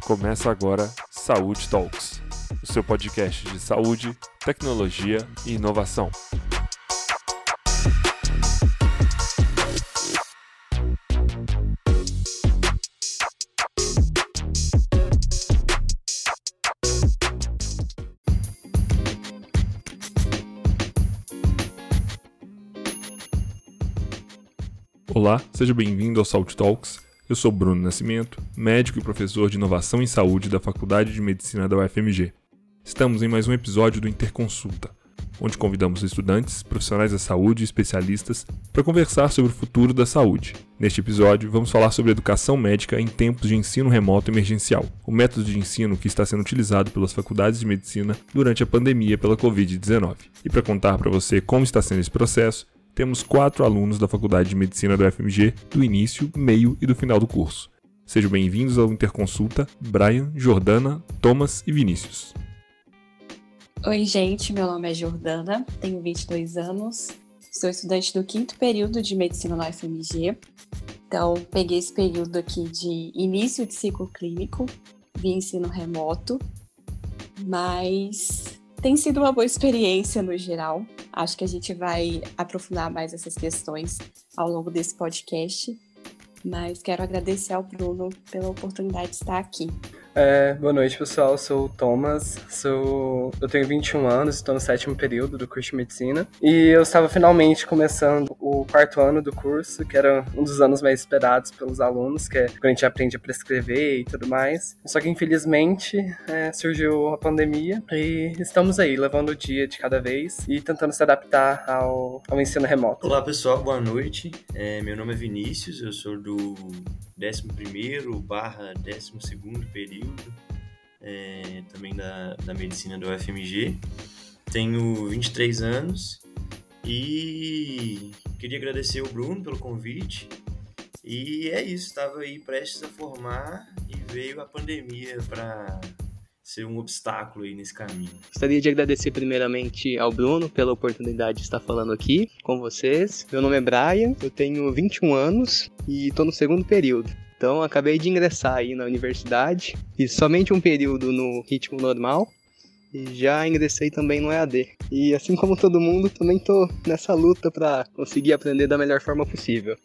Começa agora Saúde Talks, o seu podcast de saúde, tecnologia e inovação. Olá, seja bem-vindo ao Saúde Talks. Eu sou Bruno Nascimento, médico e professor de inovação em saúde da Faculdade de Medicina da UFMG. Estamos em mais um episódio do Interconsulta, onde convidamos estudantes, profissionais da saúde e especialistas para conversar sobre o futuro da saúde. Neste episódio, vamos falar sobre educação médica em tempos de ensino remoto emergencial, o método de ensino que está sendo utilizado pelas faculdades de medicina durante a pandemia pela Covid-19. E para contar para você como está sendo esse processo, temos quatro alunos da Faculdade de Medicina do FMG do início, meio e do final do curso. Sejam bem-vindos ao Interconsulta, Brian, Jordana, Thomas e Vinícius. Oi, gente, meu nome é Jordana, tenho 22 anos, sou estudante do quinto período de Medicina no FMG. Então, peguei esse período aqui de início de ciclo clínico, de ensino remoto, mas tem sido uma boa experiência no geral. Acho que a gente vai aprofundar mais essas questões ao longo desse podcast. Mas quero agradecer ao Bruno pela oportunidade de estar aqui. É, boa noite, pessoal. Sou o Thomas, sou... eu tenho 21 anos, estou no sétimo período do curso de medicina. E eu estava finalmente começando o quarto ano do curso, que era um dos anos mais esperados pelos alunos, que é quando a gente aprende a prescrever e tudo mais. Só que infelizmente é, surgiu a pandemia e estamos aí, levando o dia de cada vez e tentando se adaptar ao, ao ensino remoto. Olá, pessoal, boa noite. É, meu nome é Vinícius, eu sou do 11 barra 12 período, é, também da, da medicina do UFMG. Tenho 23 anos e queria agradecer o Bruno pelo convite. E é isso, estava aí prestes a formar e veio a pandemia para ser um obstáculo aí nesse caminho. Gostaria de agradecer primeiramente ao Bruno pela oportunidade de estar falando aqui com vocês. Meu nome é Brian, eu tenho 21 anos e estou no segundo período. Então, acabei de ingressar aí na universidade, fiz somente um período no ritmo normal e já ingressei também no EAD. E assim como todo mundo, também estou nessa luta para conseguir aprender da melhor forma possível.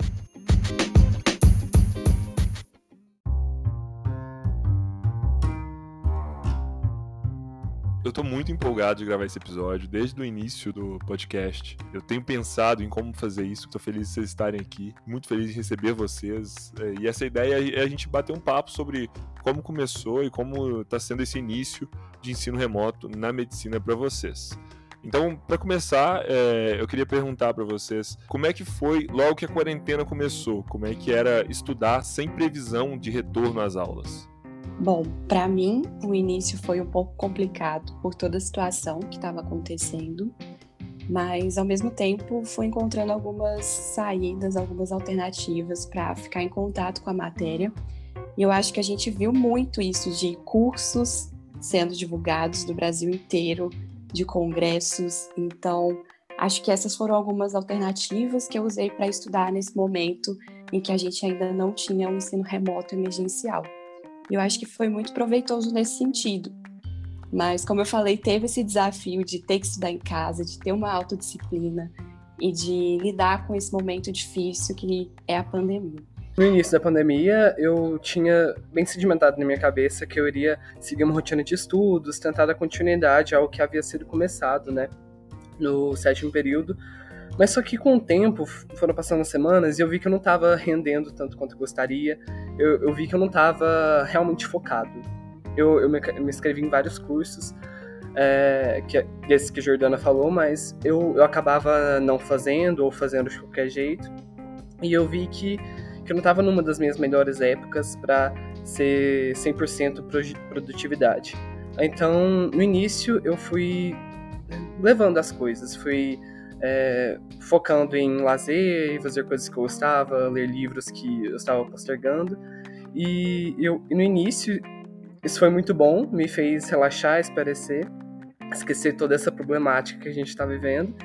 Eu tô muito empolgado de gravar esse episódio desde o início do podcast. Eu tenho pensado em como fazer isso. Tô feliz de vocês estarem aqui. Muito feliz de receber vocês. É, e essa ideia é a gente bater um papo sobre como começou e como está sendo esse início de ensino remoto na medicina para vocês. Então, para começar, é, eu queria perguntar para vocês como é que foi logo que a quarentena começou? Como é que era estudar sem previsão de retorno às aulas? Bom, para mim, o início foi um pouco complicado por toda a situação que estava acontecendo, mas ao mesmo tempo fui encontrando algumas saídas, algumas alternativas para ficar em contato com a matéria. E eu acho que a gente viu muito isso de cursos sendo divulgados do Brasil inteiro, de congressos. Então, acho que essas foram algumas alternativas que eu usei para estudar nesse momento em que a gente ainda não tinha um ensino remoto emergencial. Eu acho que foi muito proveitoso nesse sentido. Mas, como eu falei, teve esse desafio de ter que estudar em casa, de ter uma autodisciplina e de lidar com esse momento difícil que é a pandemia. No início da pandemia, eu tinha bem sedimentado na minha cabeça que eu iria seguir uma rotina de estudos, tentar dar continuidade ao que havia sido começado, né, no sétimo período, mas só que com o tempo, foram passando as semanas e eu vi que eu não estava rendendo tanto quanto eu gostaria. Eu, eu, vi que eu não estava realmente focado. Eu, eu me, me, inscrevi em vários cursos, é, que, esse que a Jordana falou, mas eu, eu acabava não fazendo ou fazendo de qualquer jeito. E eu vi que, que eu não estava numa das minhas melhores épocas para ser 100% produtividade. Então, no início, eu fui levando as coisas, fui é, focando em lazer e fazer coisas que eu gostava, ler livros que eu estava postergando. E, eu, no início isso foi muito bom, me fez relaxar, esparecer, esquecer toda essa problemática que a gente está vivendo.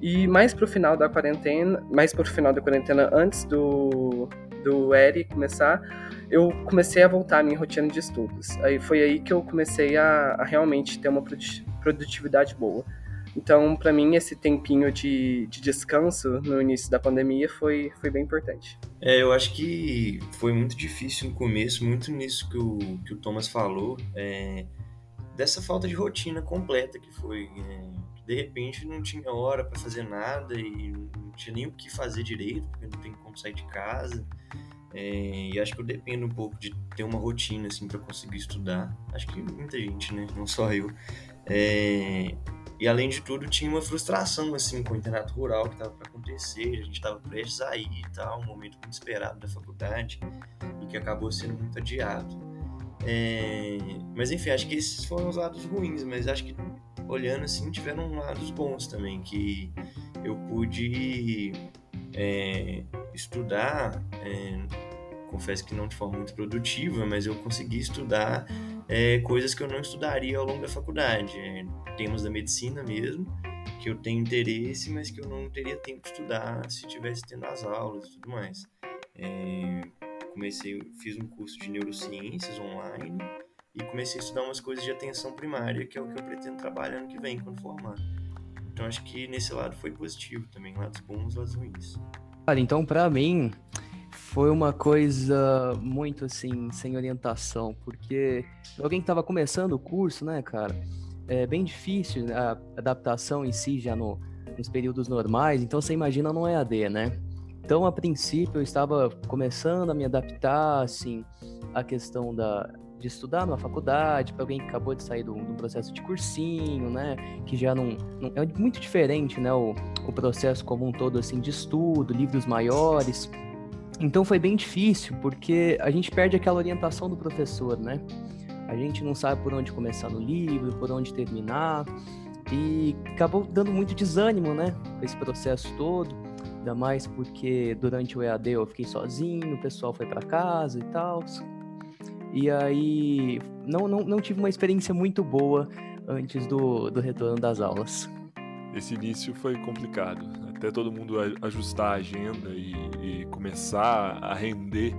E mais pro final da quarentena, mais pro final da quarentena, antes do, do ERI começar, eu comecei a voltar à minha rotina de estudos. Aí foi aí que eu comecei a, a realmente ter uma produtividade boa. Então, para mim, esse tempinho de, de descanso no início da pandemia foi, foi bem importante. É, eu acho que foi muito difícil no começo, muito nisso que o, que o Thomas falou, é, dessa falta de rotina completa que foi. É, de repente não tinha hora para fazer nada e não tinha nem o que fazer direito, porque não tem como sair de casa. É, e acho que eu dependo um pouco de ter uma rotina assim para conseguir estudar. Acho que muita gente, né? Não só eu. É, e além de tudo, tinha uma frustração assim com o internato rural que estava para acontecer, a gente estava prestes a ir e tal, um momento muito esperado da faculdade e que acabou sendo muito adiado. É, mas enfim, acho que esses foram os lados ruins, mas acho que olhando assim tiveram lados bons também, que eu pude é, estudar, é, confesso que não de forma muito produtiva, mas eu consegui estudar é, coisas que eu não estudaria ao longo da faculdade. É, temas da medicina mesmo, que eu tenho interesse, mas que eu não teria tempo de estudar se tivesse tendo as aulas e tudo mais. É, comecei, fiz um curso de neurociências online e comecei a estudar umas coisas de atenção primária, que é o que eu pretendo trabalhar ano que vem, quando formar. Então acho que nesse lado foi positivo também, lados bons, lados ruins. Cara, então para mim foi uma coisa muito assim, sem orientação, porque alguém que tava começando o curso, né, cara, é bem difícil a adaptação em si já no, nos períodos normais, então você imagina no EAD, né? Então, a princípio, eu estava começando a me adaptar, assim, à questão da, de estudar numa faculdade, para alguém que acabou de sair do, do, processo de cursinho, né? Que já não, não é muito diferente, né? O, o processo como um todo, assim, de estudo, livros maiores. Então, foi bem difícil, porque a gente perde aquela orientação do professor, né? A gente não sabe por onde começar no livro, por onde terminar, e acabou dando muito desânimo, né, esse processo todo. Ainda mais porque durante o EAD eu fiquei sozinho, o pessoal foi para casa e tal. E aí não, não, não tive uma experiência muito boa antes do, do retorno das aulas. Esse início foi complicado, até todo mundo ajustar a agenda e, e começar a render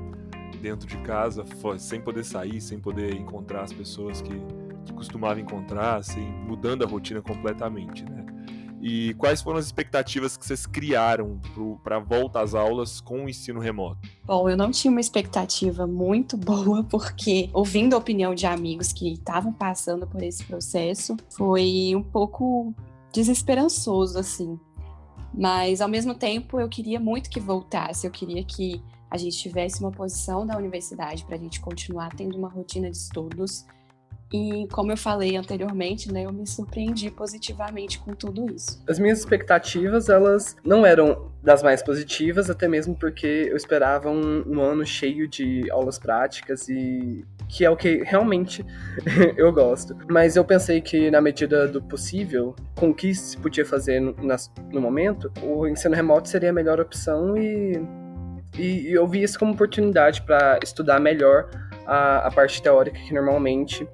dentro de casa, sem poder sair, sem poder encontrar as pessoas que, que costumava encontrar, assim, mudando a rotina completamente, né? E quais foram as expectativas que vocês criaram para a volta às aulas com o ensino remoto? Bom, eu não tinha uma expectativa muito boa, porque ouvindo a opinião de amigos que estavam passando por esse processo, foi um pouco desesperançoso, assim. Mas, ao mesmo tempo, eu queria muito que voltasse, eu queria que a gente tivesse uma posição da universidade para a gente continuar tendo uma rotina de estudos. E como eu falei anteriormente, né, eu me surpreendi positivamente com tudo isso. As minhas expectativas, elas não eram das mais positivas, até mesmo porque eu esperava um, um ano cheio de aulas práticas e que é o que realmente eu gosto. Mas eu pensei que, na medida do possível, com o que se podia fazer no, no momento, o ensino remoto seria a melhor opção e e, eu vi isso como oportunidade para estudar melhor a, a parte teórica que normalmente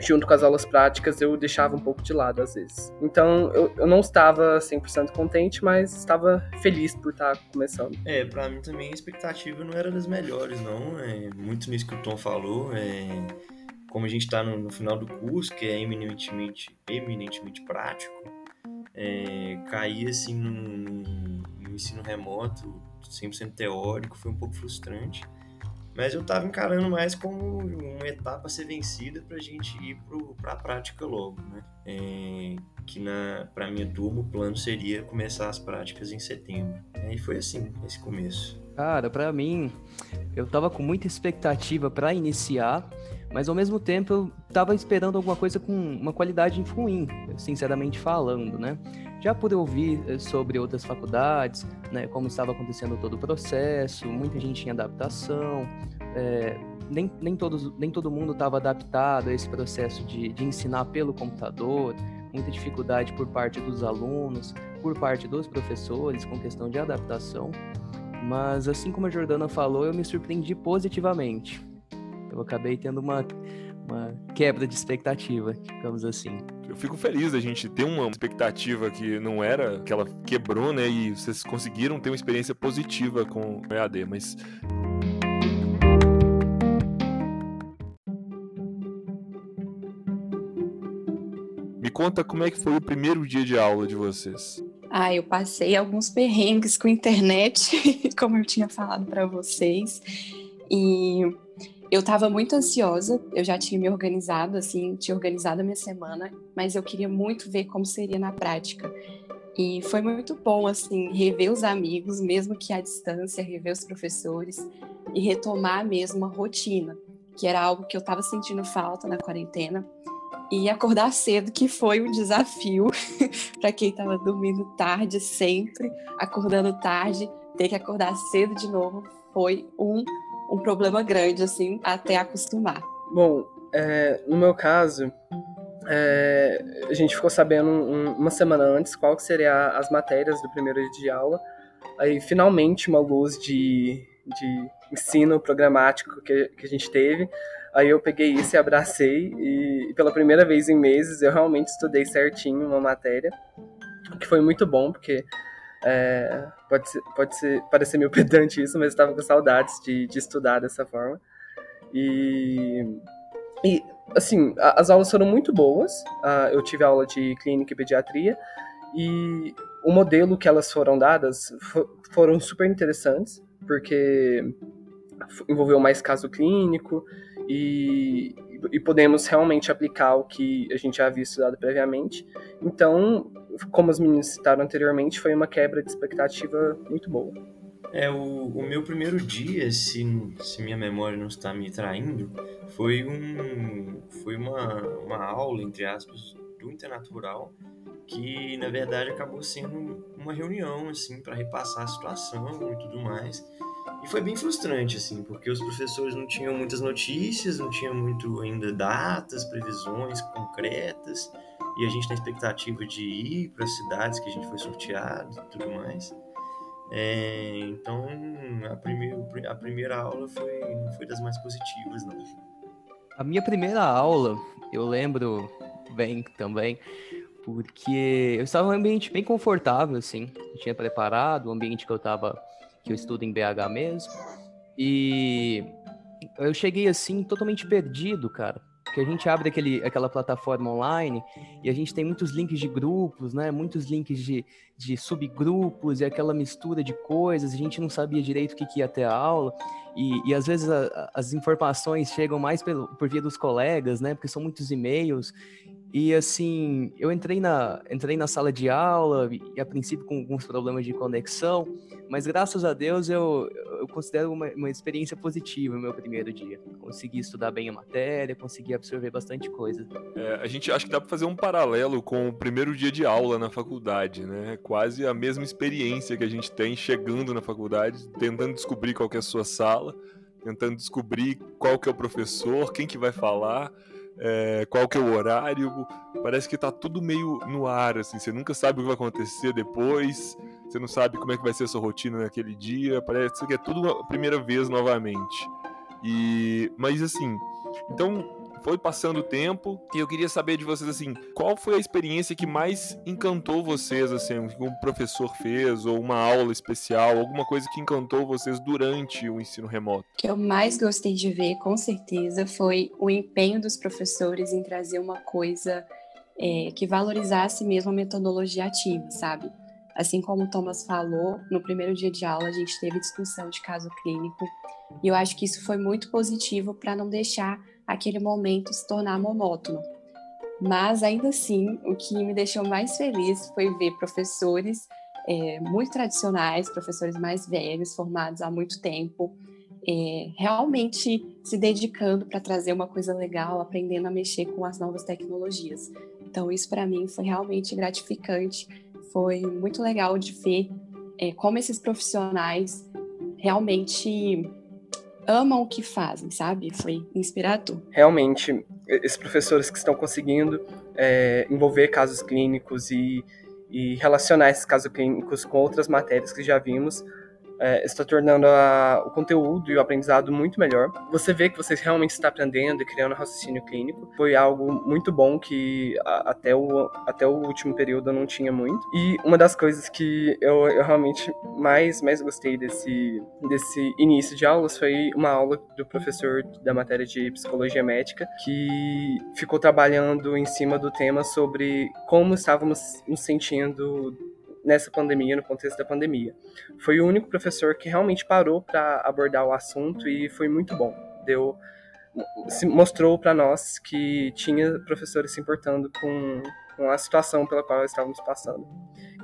junto com as aulas práticas, eu deixava um pouco de lado às vezes. Então, eu, eu não estava 100% contente, mas estava feliz por estar começando. É, para mim também a expectativa não era das melhores, não. É muito nisso que o Tom falou. É, como a gente está no, no, final do curso, que é eminentemente, eminentemente prático, é, cair assim no, no ensino remoto 100% teórico, foi um pouco frustrante. Mas eu estava encarando mais como uma etapa a ser vencida para a gente ir para a prática logo, né? É, que para minha turma o plano seria começar as práticas em setembro. E foi assim, esse começo. Cara, para mim, eu tava com muita expectativa para iniciar, mas ao mesmo tempo eu tava esperando alguma coisa com uma qualidade ruim, sinceramente falando, né? Já por ouvir eh, sobre outras faculdades, né, como estava acontecendo todo o processo, muita gente em adaptação, é, nem, nem, todos, nem todo mundo estava adaptado a esse processo de, de ensinar pelo computador, muita dificuldade por parte dos alunos, por parte dos professores com questão de adaptação. Mas assim como a Jordana falou, eu me surpreendi positivamente. Eu acabei tendo uma, uma quebra de expectativa, digamos assim. Eu fico feliz da gente ter uma expectativa que não era, que ela quebrou, né? E vocês conseguiram ter uma experiência positiva com o EAD, mas Me conta como é que foi o primeiro dia de aula de vocês. Ah, eu passei alguns perrengues com a internet, como eu tinha falado para vocês. E eu estava muito ansiosa, eu já tinha me organizado, assim, tinha organizado a minha semana, mas eu queria muito ver como seria na prática. E foi muito bom, assim, rever os amigos, mesmo que à distância, rever os professores e retomar mesmo a rotina, que era algo que eu estava sentindo falta na quarentena. E acordar cedo, que foi um desafio para quem estava dormindo tarde sempre, acordando tarde, ter que acordar cedo de novo, foi um um problema grande, assim, até acostumar. Bom, é, no meu caso, é, a gente ficou sabendo um, uma semana antes qual que seria as matérias do primeiro dia de aula. Aí, finalmente, uma luz de, de ensino programático que, que a gente teve. Aí eu peguei isso e abracei, e, pela primeira vez em meses eu realmente estudei certinho uma matéria, que foi muito bom, porque é, pode, ser, pode ser, parecer meio pedante isso, mas eu estava com saudades de, de estudar dessa forma. E, e assim, a, as aulas foram muito boas. Uh, eu tive aula de clínica e pediatria. E o modelo que elas foram dadas foram super interessantes, porque envolveu mais caso clínico e, e podemos realmente aplicar o que a gente havia estudado previamente. Então, como os meninos citaram anteriormente, foi uma quebra de expectativa muito boa. É, o, o meu primeiro dia, se, se minha memória não está me traindo, foi, um, foi uma, uma aula, entre aspas, do Internatural, que na verdade acabou sendo uma reunião, assim, para repassar a situação e tudo mais. E foi bem frustrante, assim, porque os professores não tinham muitas notícias, não tinham muito ainda datas, previsões concretas, e a gente na expectativa de ir para as cidades que a gente foi sorteado e tudo mais. É, então, a primeira, a primeira aula foi, não foi das mais positivas, não. A minha primeira aula, eu lembro bem também, porque eu estava em um ambiente bem confortável, assim. Eu tinha preparado o ambiente que eu estava que eu estudo em BH mesmo. E eu cheguei assim totalmente perdido, cara. Porque a gente abre aquele, aquela plataforma online e a gente tem muitos links de grupos, né? Muitos links de, de subgrupos e aquela mistura de coisas. A gente não sabia direito o que, que ia ter a aula. E, e às vezes a, as informações chegam mais pelo, por via dos colegas, né? Porque são muitos e-mails. E assim, eu entrei na, entrei na sala de aula, e a princípio com alguns problemas de conexão, mas graças a Deus eu, eu considero uma, uma experiência positiva o meu primeiro dia. Consegui estudar bem a matéria, consegui absorver bastante coisa. É, a gente acha que dá para fazer um paralelo com o primeiro dia de aula na faculdade, né? Quase a mesma experiência que a gente tem chegando na faculdade, tentando descobrir qual é a sua sala, tentando descobrir qual que é o professor, quem que vai falar é, qual que é o horário. Parece que tá tudo meio no ar, assim. Você nunca sabe o que vai acontecer depois. Você não sabe como é que vai ser a sua rotina naquele dia. Parece que é tudo a primeira vez novamente. E, mas assim, então foi passando o tempo e eu queria saber de vocês assim, qual foi a experiência que mais encantou vocês assim, um professor fez ou uma aula especial, alguma coisa que encantou vocês durante o ensino remoto? O que eu mais gostei de ver, com certeza, foi o empenho dos professores em trazer uma coisa é, que valorizasse mesmo a metodologia ativa, sabe? Assim como o Thomas falou, no primeiro dia de aula a gente teve discussão de caso clínico e eu acho que isso foi muito positivo para não deixar aquele momento se tornar monótono. Mas ainda assim, o que me deixou mais feliz foi ver professores é, muito tradicionais, professores mais velhos, formados há muito tempo, é, realmente se dedicando para trazer uma coisa legal, aprendendo a mexer com as novas tecnologias. Então, isso para mim foi realmente gratificante, foi muito legal de ver é, como esses profissionais realmente amam o que fazem, sabe? Foi inspirador. Realmente, esses professores que estão conseguindo é, envolver casos clínicos e, e relacionar esses casos clínicos com outras matérias que já vimos, é, está tornando a, o conteúdo e o aprendizado muito melhor. Você vê que você realmente está aprendendo e criando raciocínio clínico. Foi algo muito bom que a, até, o, até o último período eu não tinha muito. E uma das coisas que eu, eu realmente mais, mais gostei desse, desse início de aulas foi uma aula do professor da matéria de psicologia médica que ficou trabalhando em cima do tema sobre como estávamos nos sentindo nessa pandemia, no contexto da pandemia. Foi o único professor que realmente parou para abordar o assunto e foi muito bom. Deu mostrou para nós que tinha professores se importando com, com a situação pela qual estávamos passando.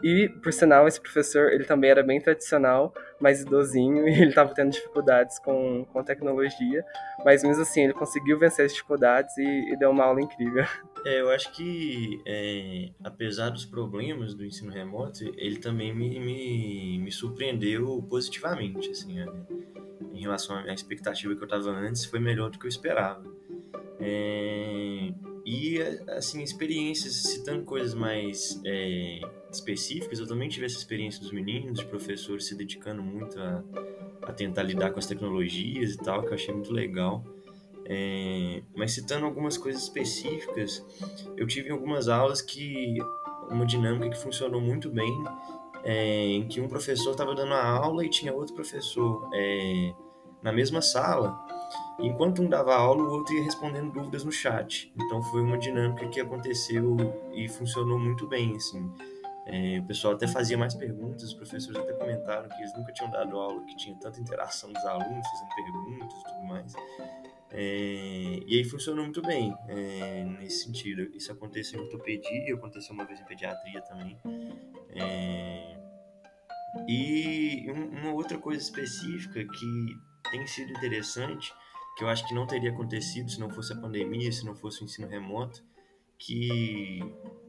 E, por sinal, esse professor, ele também era bem tradicional, mais idosinho, e ele estava tendo dificuldades com, com tecnologia, mas mesmo assim, ele conseguiu vencer as dificuldades e, e deu uma aula incrível. É, eu acho que, é, apesar dos problemas do ensino remoto, ele também me, me, me surpreendeu positivamente, assim, né? em relação à expectativa que eu estava antes, foi melhor do que eu esperava. É, e, assim, experiências, citando coisas mais é, específicas, eu também tive essa experiência dos meninos, de professores se dedicando muito a, a tentar lidar com as tecnologias e tal, que eu achei muito legal. É, mas citando algumas coisas específicas, eu tive algumas aulas que uma dinâmica que funcionou muito bem, é, em que um professor estava dando a aula e tinha outro professor é, na mesma sala, enquanto um dava aula, o outro ia respondendo dúvidas no chat. Então foi uma dinâmica que aconteceu e funcionou muito bem, assim. É, o pessoal até fazia mais perguntas, os professores até comentaram que eles nunca tinham dado aula que tinha tanta interação dos alunos fazendo perguntas e tudo mais. É, e aí funcionou muito bem é, nesse sentido. Isso aconteceu em ortopedia, aconteceu uma vez em pediatria também. É, e uma outra coisa específica que tem sido interessante, que eu acho que não teria acontecido se não fosse a pandemia, se não fosse o ensino remoto, que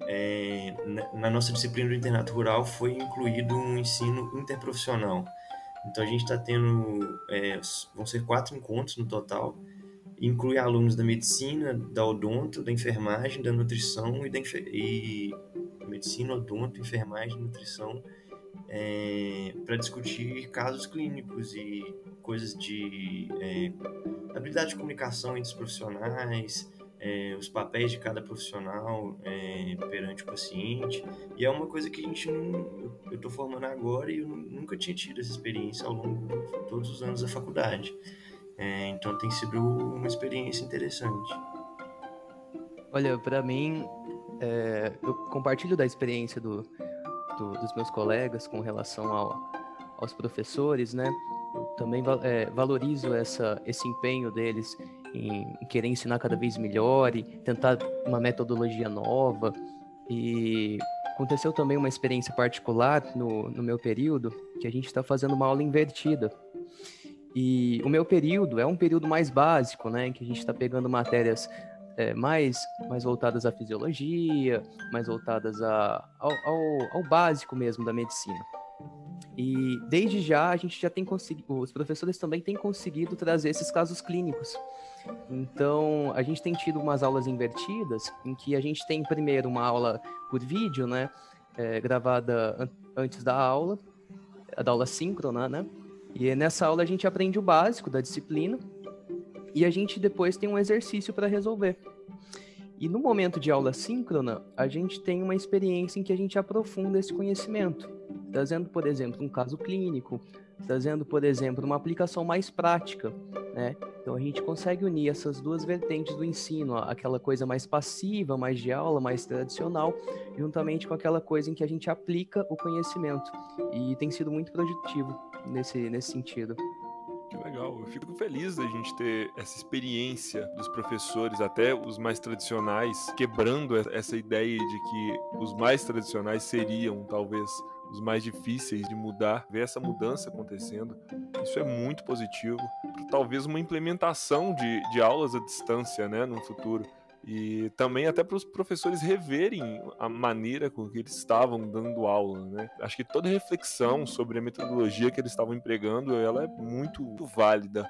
é, na nossa disciplina do internato rural foi incluído um ensino interprofissional. Então a gente está tendo, é, vão ser quatro encontros no total, inclui alunos da medicina, da odonto, da enfermagem, da nutrição e da e medicina, odonto, enfermagem, nutrição, é, para discutir casos clínicos e coisas de é, habilidade de comunicação entre os profissionais, é, os papéis de cada profissional perante o paciente. E é uma coisa que a gente não. Eu estou formando agora e eu nunca tinha tido essa experiência ao longo de todos os anos da faculdade. É, então tem sido uma experiência interessante. Olha, para mim, é, eu compartilho da experiência do, do, dos meus colegas com relação ao, aos professores, né? Eu também é, valorizo essa, esse empenho deles em, querer ensinar cada vez melhor e tentar uma metodologia nova. E aconteceu também uma experiência particular no, no meu período, que a gente está fazendo uma aula invertida. E o meu período é um período mais básico, né, em que a gente está pegando matérias é, mais, mais voltadas à fisiologia, mais voltadas a, ao, ao, ao, básico mesmo da medicina. E desde já a gente já tem conseguido, os professores também têm conseguido trazer esses casos clínicos. Então a gente tem tido umas aulas invertidas, em que a gente tem primeiro uma aula por vídeo, né, é, gravada an antes da aula, da aula síncrona, né, e nessa aula a gente aprende o básico da disciplina e a gente depois tem um exercício para resolver. E no momento de aula síncrona, a gente tem uma experiência em que a gente aprofunda esse conhecimento, trazendo, por exemplo, um caso clínico, trazendo, por exemplo, uma aplicação mais prática, né? Então a gente consegue unir essas duas vertentes do ensino, aquela coisa mais passiva, mais de aula, mais tradicional, juntamente com aquela coisa em que a gente aplica o conhecimento. E tem sido muito produtivo nesse, nesse sentido. Que legal. Eu fico feliz da gente ter essa experiência dos professores, até os mais tradicionais, quebrando essa ideia de que os mais tradicionais seriam talvez os mais difíceis de mudar, ver essa mudança acontecendo. Isso é muito positivo. Talvez uma implementação de, de aulas à distância né, no futuro e também até para os professores reverem a maneira com que eles estavam dando aula, né? Acho que toda reflexão sobre a metodologia que eles estavam empregando, ela é muito, muito válida.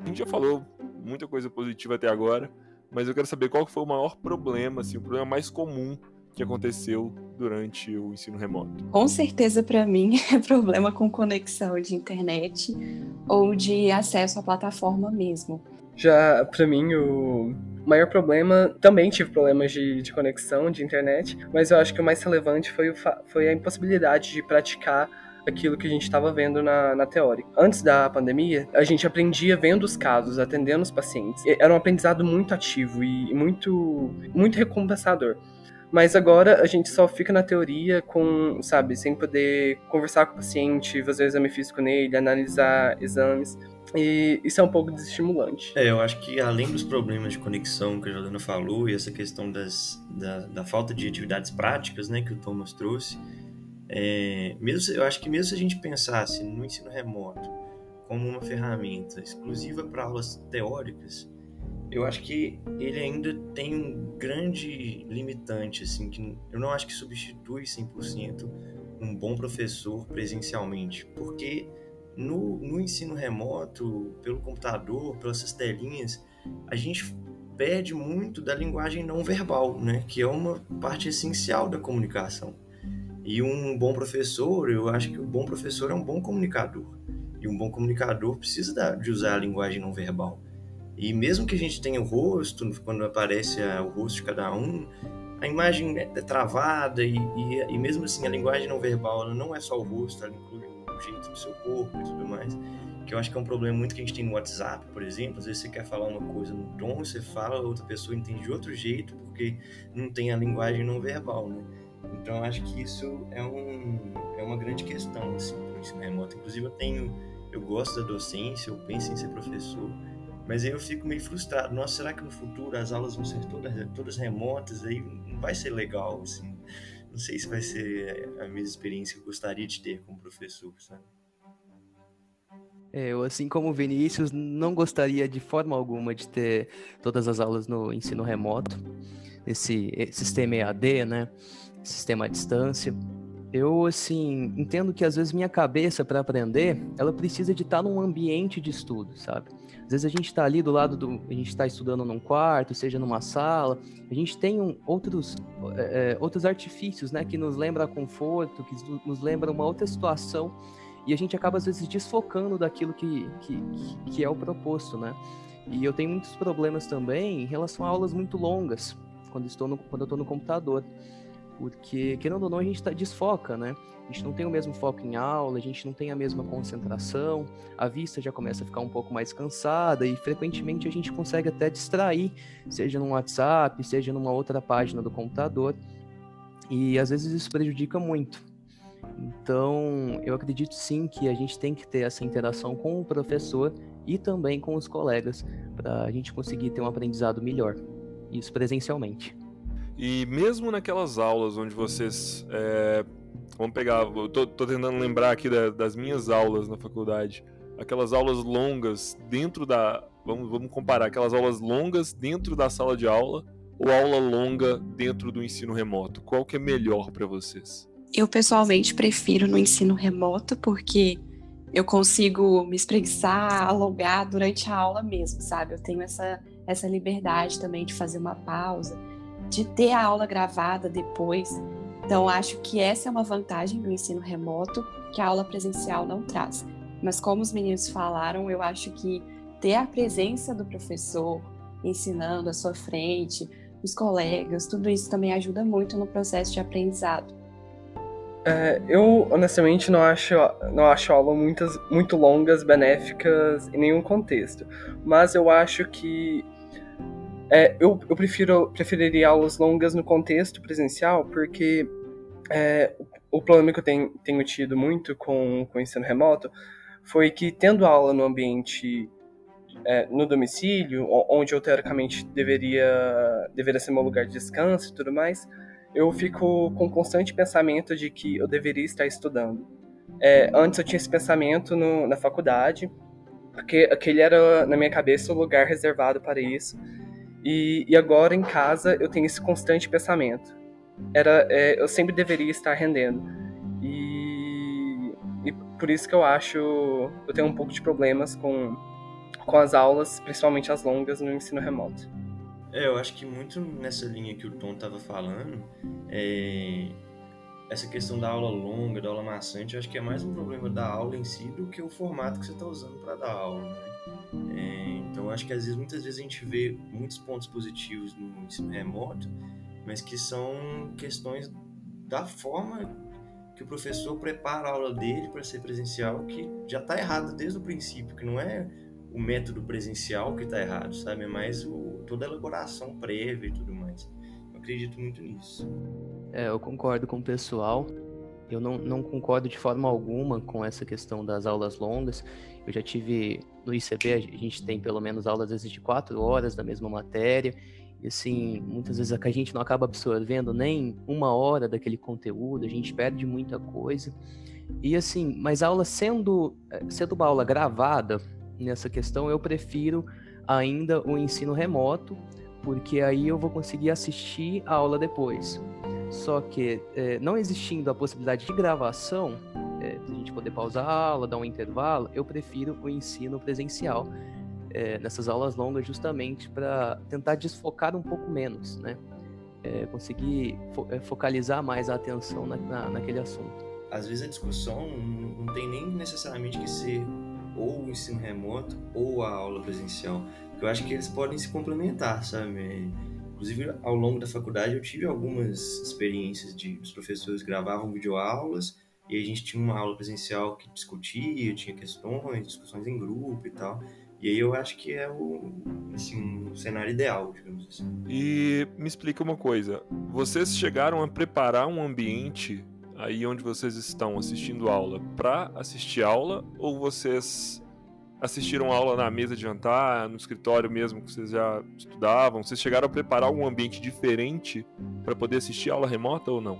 A gente já falou muita coisa positiva até agora, mas eu quero saber qual foi o maior problema, assim, o problema mais comum que aconteceu durante o ensino remoto? Com certeza, para mim, é problema com conexão de internet ou de acesso à plataforma mesmo. Já para mim, o maior problema, também tive problemas de, de, conexão, de internet, mas eu acho que o mais relevante foi, o foi a impossibilidade de praticar aquilo que a gente estava vendo na, na teórica. Antes da pandemia, a gente aprendia vendo os casos, atendendo os pacientes. Era um aprendizado muito ativo e muito, muito recompensador. Mas agora a gente só fica na teoria com, sabe, sem poder conversar com o paciente, fazer o exame físico nele, analisar exames. E isso é um pouco desestimulante. É, eu acho que além dos problemas de conexão que a Jordana falou e essa questão das, da, da falta de atividades práticas, né, que o Thomas trouxe, é, mesmo, eu acho que mesmo se a gente pensasse no ensino remoto como uma ferramenta exclusiva para aulas teóricas, eu acho que ele ainda tem um grande limitante, assim, que eu não acho que substitui 100% um bom professor presencialmente, porque no, no ensino remoto, pelo computador, pelas telinhas, a gente perde muito da linguagem não verbal, né, que é uma parte essencial da comunicação. E um bom professor, eu acho que o um bom professor é um bom comunicador. E um bom comunicador precisa de usar a linguagem não verbal. E mesmo que a gente tenha o rosto, quando aparece o rosto de cada um, a imagem é travada e, e, e, mesmo assim a linguagem não verbal não é só o rosto, ela inclui o jeito do seu corpo e tudo mais. Que eu acho que é um problema muito que a gente tem no WhatsApp, por exemplo. Às vezes você quer falar uma coisa no tom, você fala, a outra pessoa entende de outro jeito, porque não tem a linguagem não verbal, né? Então acho que isso é, um, é uma grande questão, assim, para o ensino remoto. Inclusive eu tenho, eu gosto da docência, eu penso em ser professor, mas aí eu fico meio frustrado. Nossa, será que no futuro as aulas vão ser todas, todas remotas? Aí não vai ser legal, assim. Não sei se vai ser a mesma experiência que eu gostaria de ter como professor, sabe? É, eu, assim como o Vinícius, não gostaria de forma alguma de ter todas as aulas no ensino remoto, esse sistema EAD, né? Sistema à distância. Eu, assim, entendo que às vezes minha cabeça para aprender, ela precisa de estar num ambiente de estudo, sabe? Às vezes a gente está ali do lado do. A gente está estudando num quarto, seja numa sala. A gente tem um, outros, é, é outros artifícios, né? Que nos lembra conforto, que nos lembra uma outra situação. E a gente acaba, às vezes, desfocando daquilo que, que, que é o proposto, né? E eu tenho muitos problemas também em relação a aulas muito longas, quando, estou no, quando eu estou no computador. Porque, querendo ou não, a gente tá, desfoca, né? a gente não tem o mesmo foco em aula, a gente não tem a mesma concentração, a vista já começa a ficar um pouco mais cansada e frequentemente a gente consegue até distrair, seja no WhatsApp, seja numa outra página do computador, e às vezes isso prejudica muito. Então, eu acredito sim que a gente tem que ter essa interação com o professor e também com os colegas para a gente conseguir ter um aprendizado melhor, isso presencialmente. E mesmo naquelas aulas onde vocês é Vamos pegar, eu tô, tô tentando lembrar aqui da, das minhas aulas na faculdade. Aquelas aulas longas dentro da. Vamos, vamos comparar aquelas aulas longas dentro da sala de aula ou aula longa dentro do ensino remoto? Qual que é melhor para vocês? Eu pessoalmente prefiro no ensino remoto porque eu consigo me espreguiçar, alongar durante a aula mesmo, sabe? Eu tenho essa, essa liberdade também de fazer uma pausa, de ter a aula gravada depois. Então, acho que essa é uma vantagem do ensino remoto que a aula presencial não traz. Mas, como os meninos falaram, eu acho que ter a presença do professor ensinando à sua frente, os colegas, tudo isso também ajuda muito no processo de aprendizado. É, eu honestamente não acho, não acho aula muitas, muito longas, benéficas em nenhum contexto. Mas eu acho que é, eu, eu prefiro preferiria aulas longas no contexto presencial, porque é, o problema que eu tenho, tenho tido muito com, com o ensino remoto foi que, tendo aula no ambiente é, no domicílio, onde eu teoricamente deveria, deveria ser meu lugar de descanso e tudo mais, eu fico com constante pensamento de que eu deveria estar estudando. É, antes eu tinha esse pensamento no, na faculdade, porque aquele era, na minha cabeça, o lugar reservado para isso. E, e agora em casa eu tenho esse constante pensamento era, é, eu sempre deveria estar rendendo. E, e por isso que eu acho, eu tenho um pouco de problemas com, com as aulas, principalmente as longas, no ensino remoto. É, eu acho que muito nessa linha que o Tom estava falando, é, essa questão da aula longa, da aula maçante, eu acho que é mais um problema da aula em si do que o formato que você está usando para dar aula. Né? É, então, acho que às vezes, muitas vezes a gente vê muitos pontos positivos no ensino remoto, mas que são questões da forma que o professor prepara a aula dele para ser presencial, que já está errado desde o princípio, que não é o método presencial que está errado, sabe? É mais o, toda a elaboração prévia e tudo mais. Eu acredito muito nisso. É, eu concordo com o pessoal. Eu não, não concordo de forma alguma com essa questão das aulas longas. Eu já tive no ICB, a gente tem pelo menos aulas às vezes de quatro horas da mesma matéria. E assim, muitas vezes a gente não acaba absorvendo nem uma hora daquele conteúdo, a gente perde muita coisa. E assim, mas a aula sendo, eh, sendo uma aula gravada, nessa questão, eu prefiro ainda o ensino remoto, porque aí eu vou conseguir assistir a aula depois. Só que é, não existindo a possibilidade de gravação, é, a gente poder pausar a aula, dar um intervalo, eu prefiro o ensino presencial é, nessas aulas longas justamente para tentar desfocar um pouco menos, né? É, conseguir fo é, focalizar mais a atenção na, na, naquele assunto. Às vezes a discussão não tem nem necessariamente que ser ou o ensino remoto ou a aula presencial. Eu acho que eles podem se complementar, sabe? Inclusive, ao longo da faculdade, eu tive algumas experiências de os professores gravavam videoaulas e a gente tinha uma aula presencial que discutia, tinha questões, discussões em grupo e tal. E aí eu acho que é o assim, um cenário ideal, digamos assim. E me explica uma coisa, vocês chegaram a preparar um ambiente aí onde vocês estão assistindo aula para assistir aula ou vocês assistiram aula na mesa de jantar, no escritório mesmo que vocês já estudavam? Vocês chegaram a preparar um ambiente diferente para poder assistir aula remota ou não?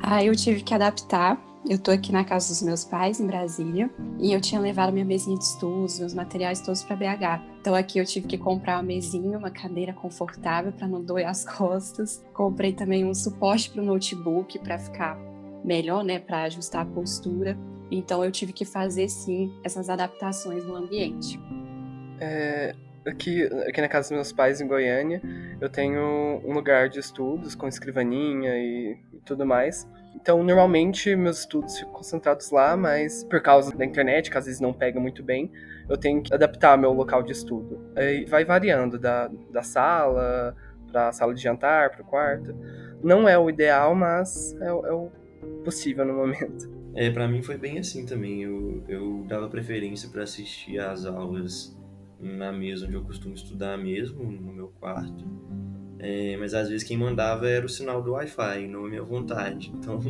Ah, eu tive que adaptar. Eu tô aqui na casa dos meus pais, em Brasília, e eu tinha levado minha mesinha de estudos, meus materiais todos para BH. Então aqui eu tive que comprar uma mesinha, uma cadeira confortável para não doer as costas. Comprei também um suporte para o notebook para ficar melhor, né, para ajustar a postura. Então eu tive que fazer sim essas adaptações no ambiente. É, aqui, aqui na casa dos meus pais em Goiânia, eu tenho um lugar de estudos com escrivaninha e, e tudo mais. Então, normalmente meus estudos ficam concentrados lá, mas por causa da internet, que às vezes não pega muito bem, eu tenho que adaptar meu local de estudo. E vai variando da, da sala para a sala de jantar, para o quarto. Não é o ideal, mas é, é o possível no momento. É, para mim foi bem assim também. Eu, eu dava preferência para assistir às aulas na mesa onde eu costumo estudar mesmo, no meu quarto. É, mas às vezes quem mandava era o sinal do Wi-Fi, não a minha vontade. Então,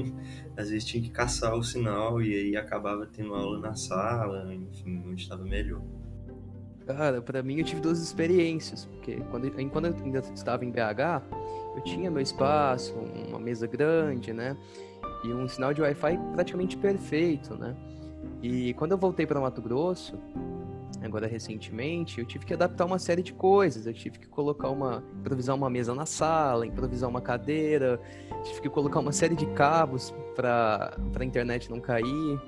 às vezes tinha que caçar o sinal e aí acabava tendo aula na sala, enfim, onde estava melhor. Cara, para mim eu tive duas experiências, porque quando, quando eu ainda estava em BH, eu tinha meu espaço, uma mesa grande, né? E um sinal de Wi-Fi praticamente perfeito, né? E quando eu voltei para Mato Grosso, agora recentemente, eu tive que adaptar uma série de coisas. Eu tive que colocar uma, improvisar uma mesa na sala, improvisar uma cadeira, tive que colocar uma série de cabos para a internet não cair.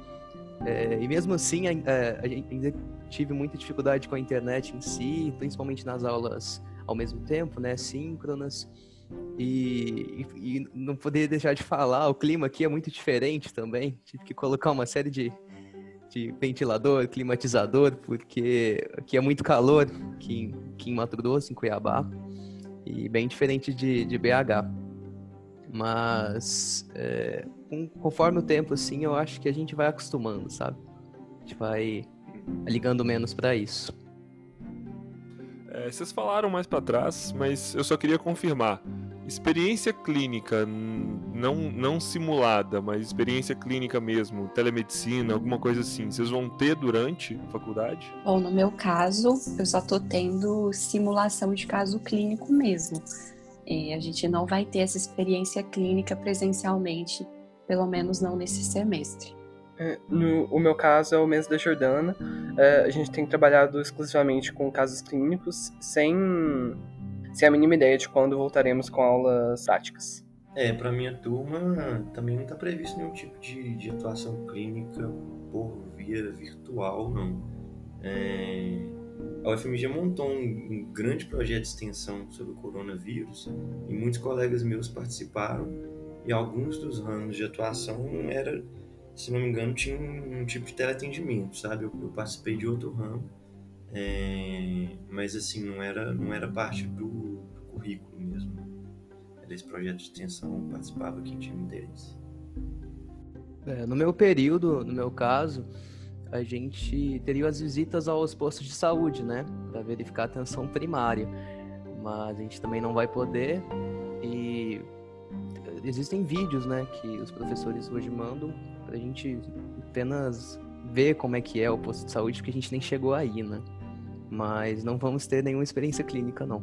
É, e mesmo assim, é, ainda tive muita dificuldade com a internet em si, principalmente nas aulas ao mesmo tempo, né, síncronas. E, e, não poderia deixar de falar, o clima aqui é muito diferente também. Tive que colocar uma série de, de ventilador, climatizador, porque aqui é muito calor, aqui, aqui em Mato Grosso, em Cuiabá, e bem diferente de, de BH. Mas é, conforme o tempo, assim, eu acho que a gente vai acostumando, sabe? A gente vai ligando menos para isso. É, vocês falaram mais para trás, mas eu só queria confirmar. Experiência clínica, não, não simulada, mas experiência clínica mesmo, telemedicina, alguma coisa assim, vocês vão ter durante a faculdade? Bom, no meu caso, eu só estou tendo simulação de caso clínico mesmo. E a gente não vai ter essa experiência clínica presencialmente, pelo menos não nesse semestre. É, no o meu caso é o mês da Jordana. É, a gente tem trabalhado exclusivamente com casos clínicos, sem, sem a mínima ideia de quando voltaremos com aulas práticas. É, para minha turma também não está previsto nenhum tipo de, de atuação clínica por via virtual, não. É, a UFMG montou um, um, grande projeto de extensão sobre o coronavírus e muitos colegas meus participaram e alguns dos ramos de atuação era, se não me engano, tinha um, um tipo de teleatendimento, sabe? Eu, eu participei de outro ramo, é, mas assim, não era, não era parte do, do currículo mesmo. Era esse projeto de extensão, participava quem tinha interesse. É, no meu período, no meu caso, a gente teria as visitas aos postos de saúde, né? Para verificar a atenção primária. Mas a gente também não vai poder. E existem vídeos, né? Que os professores hoje mandam para a gente apenas ver como é que é o posto de saúde, porque a gente nem chegou aí, né? Mas não vamos ter nenhuma experiência clínica, não.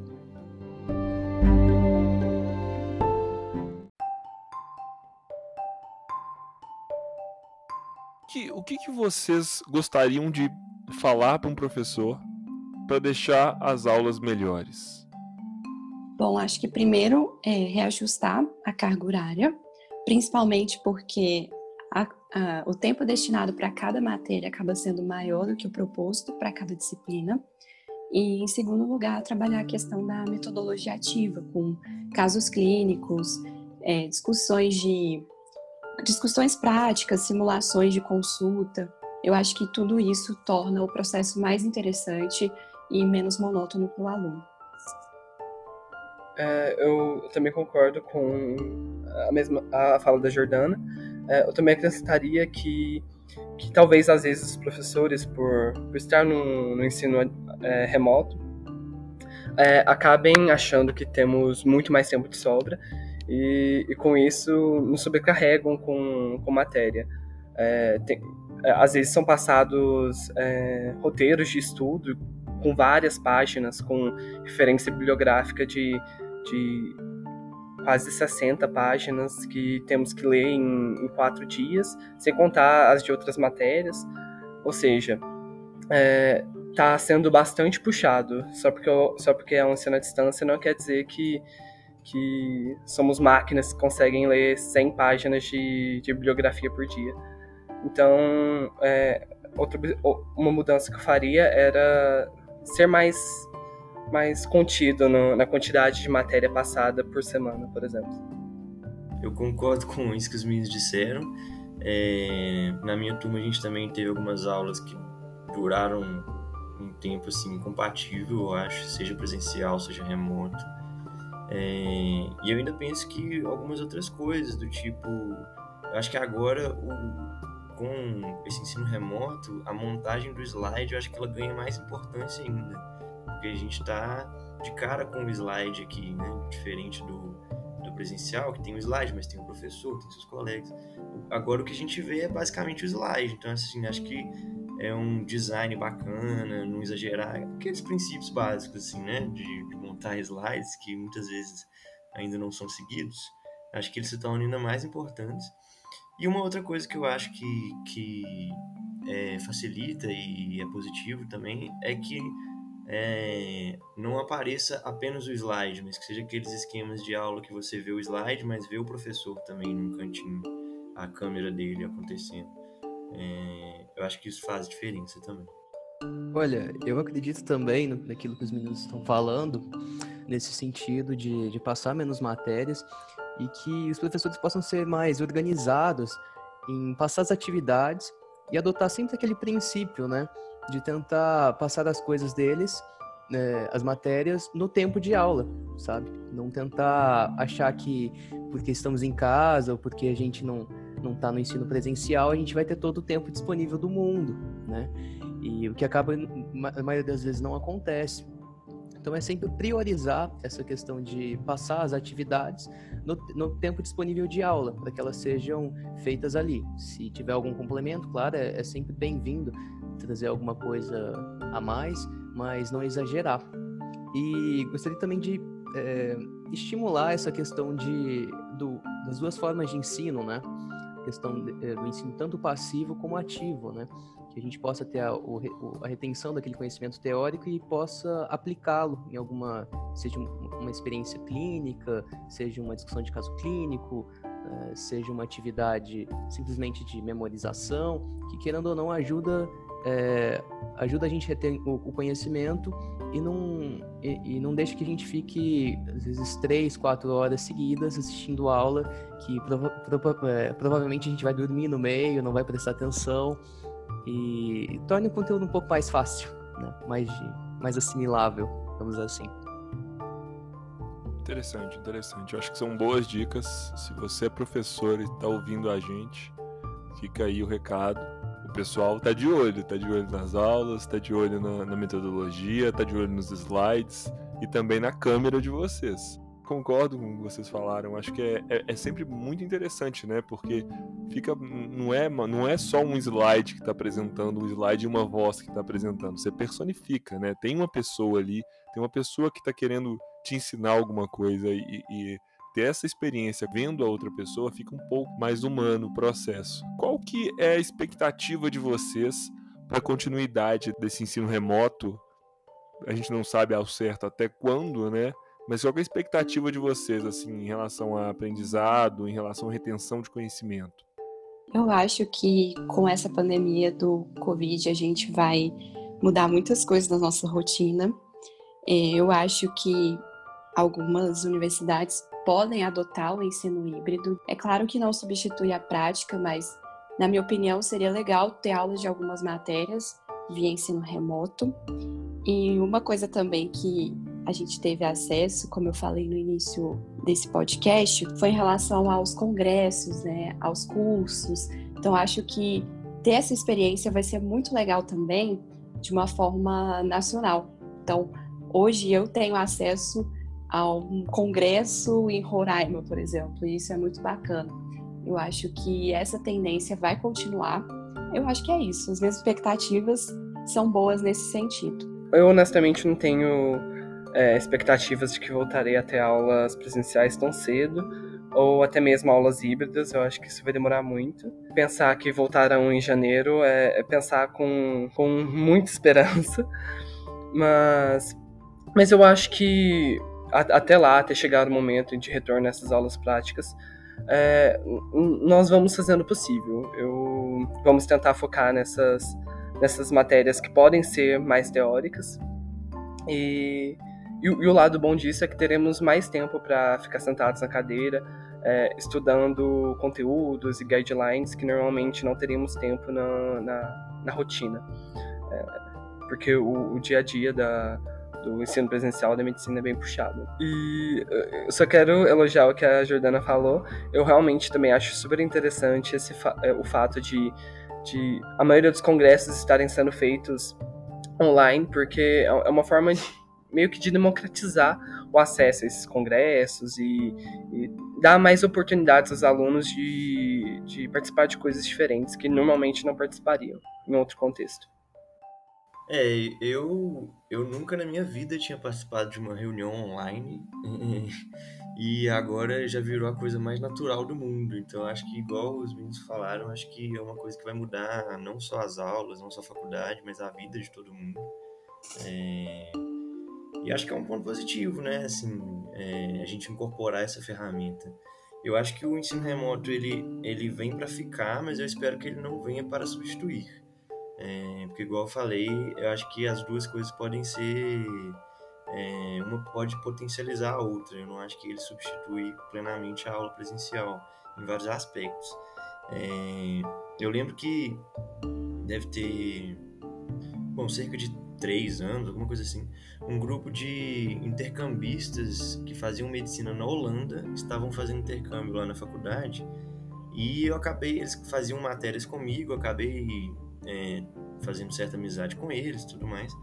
o que, que vocês gostariam de falar para um professor para deixar as aulas melhores? Bom, acho que primeiro é reajustar a carga horária, principalmente porque a, a, o tempo destinado para cada matéria acaba sendo maior do que o proposto para cada disciplina. E, em segundo lugar, trabalhar a questão da metodologia ativa, com casos clínicos, é, discussões de discussões práticas, simulações de consulta. Eu acho que tudo isso torna o processo mais interessante e menos monótono para o aluno. É, eu também concordo com a mesma a fala da Jordana. É, eu também acrescentaria que, que talvez às vezes os professores, por, por estar no, no ensino é, remoto, é, acabem achando que temos muito mais tempo de sobra e, e com isso nos sobrecarregam com, com matéria. É, tem, é, às vezes são passados é, roteiros de estudo com várias páginas, com referência bibliográfica de, de quase 60 páginas que temos que ler em, em, quatro dias, sem contar as de outras matérias. Ou seja, está é, tá sendo bastante puxado. Só porque, só porque é um ensino à distância não quer dizer que que somos máquinas que conseguem ler 100 páginas de, de bibliografia por dia. Então, é, outra, uma mudança que eu faria era ser mais, mais contido no, na quantidade de matéria passada por semana, por exemplo. Eu concordo com isso que os meninos disseram. É, na minha turma a gente também teve algumas aulas que duraram um tempo assim compatível, eu acho, seja presencial, seja remoto. É, e eu ainda penso que algumas outras coisas, do tipo, eu acho que agora o, com esse ensino remoto, a montagem do slide, eu acho que ela ganha mais importância ainda, porque a gente está de cara com o slide aqui, né? Diferente do, do presencial, que tem o slide, mas tem o professor, tem seus colegas. Agora o que a gente vê é basicamente o slide, então assim, acho que é um design bacana, não exagerar aqueles princípios básicos, assim, né? De, de montar slides que muitas vezes ainda não são seguidos. Acho que eles se tornam ainda mais importantes. E uma outra coisa que eu acho que, que é, facilita e é positivo também é que é, não apareça apenas o slide, mas que seja aqueles esquemas de aula que você vê o slide, mas vê o professor também num cantinho, a câmera dele acontecendo. É, eu acho que isso faz diferença também. Olha, eu acredito também naquilo que os meninos estão falando, nesse sentido de, de passar menos matérias e que os professores possam ser mais organizados em passar as atividades e adotar sempre aquele princípio, né, de tentar passar as coisas deles, né, as matérias, no tempo de aula, sabe? Não tentar achar que porque estamos em casa ou porque a gente não não está no ensino presencial, a gente vai ter todo o tempo disponível do mundo, né? E o que acaba, a maioria das vezes, não acontece. Então é sempre priorizar essa questão de passar as atividades no, no tempo disponível de aula, para que elas sejam feitas ali. Se tiver algum complemento, claro, é, é sempre bem-vindo trazer alguma coisa a mais, mas não exagerar. E gostaria também de é, estimular essa questão de, do, das duas formas de ensino, né? questão eh, do ensino tanto passivo como ativo, né? Que a gente possa ter a, a retenção daquele conhecimento teórico e possa aplicá-lo em alguma, seja uma experiência clínica, seja uma discussão de caso clínico, uh, seja uma atividade simplesmente de memorização, que querendo ou não ajuda é, ajuda a gente a reter o, o conhecimento e não, e, e, não deixa que a gente fique, às vezes, três, quatro horas seguidas assistindo aula, que prova, prova, é, provavelmente a gente vai dormir no meio, não vai prestar atenção, e torna o conteúdo um pouco mais fácil, né? mais, mais assimilável, vamos dizer assim. Interessante, interessante. Eu acho que são boas dicas. Se você é professor e está ouvindo a gente, fica aí o recado o pessoal tá de olho, tá de olho nas aulas, tá de olho na, na metodologia, tá de olho nos slides e também na câmera de vocês. Concordo com o que vocês falaram, acho que é, é, é sempre muito interessante, né? Porque fica não é, não é só um slide que está apresentando, um slide e uma voz que está apresentando. Você personifica, né? Tem uma pessoa ali, tem uma pessoa que está querendo te ensinar alguma coisa e, e ter essa experiência vendo a outra pessoa fica um pouco mais humano o processo. Qual que é a expectativa de vocês para a continuidade desse ensino remoto? A gente não sabe ao certo até quando, né? Mas qual é a expectativa de vocês assim em relação a aprendizado, em relação à retenção de conhecimento? Eu acho que com essa pandemia do Covid a gente vai mudar muitas coisas na nossa rotina. É, eu acho que algumas universidades podem adotar o ensino híbrido. É claro que não substitui a prática, mas, na minha opinião, seria legal ter aulas de algumas matérias via ensino remoto. E uma coisa também que a gente teve acesso, como eu falei no início desse podcast, foi em relação aos congressos, né, aos cursos. Então, acho que ter essa experiência vai ser muito legal também de uma forma nacional. Então, hoje eu tenho acesso a um congresso em Roraima, por exemplo, e isso é muito bacana. Eu acho que essa tendência vai continuar. Eu acho que é isso. As minhas expectativas são boas nesse sentido. Eu honestamente não tenho é, expectativas de que voltarei a ter aulas presenciais tão cedo, ou até mesmo aulas híbridas. Eu acho que isso vai demorar muito. Pensar que voltarão em janeiro é, é pensar com, com muita esperança, mas, mas eu acho que até lá, até chegar o momento de retorno nessas aulas práticas, é, nós vamos fazendo o possível. Eu, vamos tentar focar nessas, nessas matérias que podem ser mais teóricas. E, e, e o lado bom disso é que teremos mais tempo para ficar sentados na cadeira, é, estudando conteúdos e guidelines que normalmente não teríamos tempo na, na, na rotina. É, porque o, o dia a dia da, do ensino presencial da medicina é bem puxado. E eh, eu só quero elogiar o que a Jordana falou. Eu realmente também acho super interessante esse fa eh, o fato de, de a maioria dos congressos estarem sendo feitos online, porque é, é uma forma de, meio que de democratizar o acesso a esses congressos e, e dar mais oportunidades aos alunos de, de participar de coisas diferentes que normalmente não participariam em outro contexto. É, eu, eu nunca na minha vida tinha participado de uma reunião online e agora já virou a coisa mais natural do mundo. Então acho que, igual os meninos falaram, acho que é uma coisa que vai mudar não só as aulas, não só a faculdade, mas a vida de todo mundo. É... E acho que é um ponto positivo, né? Assim, é, a gente incorporar essa ferramenta. Eu acho que o ensino remoto ele, ele vem para ficar, mas eu espero que ele não venha para substituir. É, porque, igual eu falei, eu acho que as duas coisas podem ser. É, uma pode potencializar a outra. Eu não acho que ele substitui plenamente a aula presencial em vários aspectos. É, eu lembro que deve ter, bom, cerca de três anos, alguma coisa assim, um grupo de intercambistas que faziam medicina na Holanda estavam fazendo intercâmbio lá na faculdade e eu acabei, eles faziam matérias comigo, eu acabei é, fazendo certa amizade com eles tudo mais.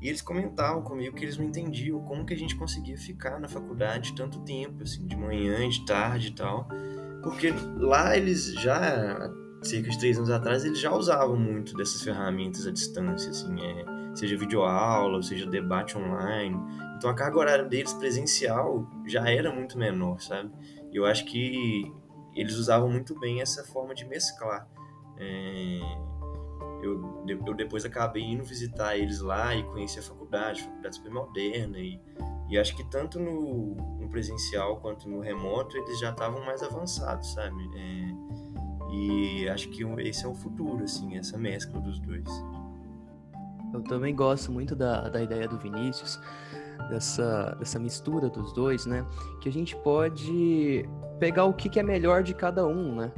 E eles comentavam comigo que eles não entendiam como que a gente conseguia ficar na faculdade tanto tempo, assim, de manhã, de tarde e tal. Porque lá eles já, cerca de três anos atrás, eles já usavam muito dessas ferramentas à distância, assim, é, seja videoaula, seja debate online. Então a carga horária deles presencial já era muito menor, sabe? E eu acho que eles usavam muito bem essa forma de mesclar. É, eu, eu depois acabei indo visitar eles lá e conheci a faculdade, a faculdade super moderna e, e acho que tanto no, no presencial quanto no remoto eles já estavam mais avançados, sabe? É, e acho que esse é o futuro, assim, essa mescla dos dois. Eu também gosto muito da, da ideia do Vinícius, dessa, dessa mistura dos dois, né? Que a gente pode pegar o que, que é melhor de cada um, né?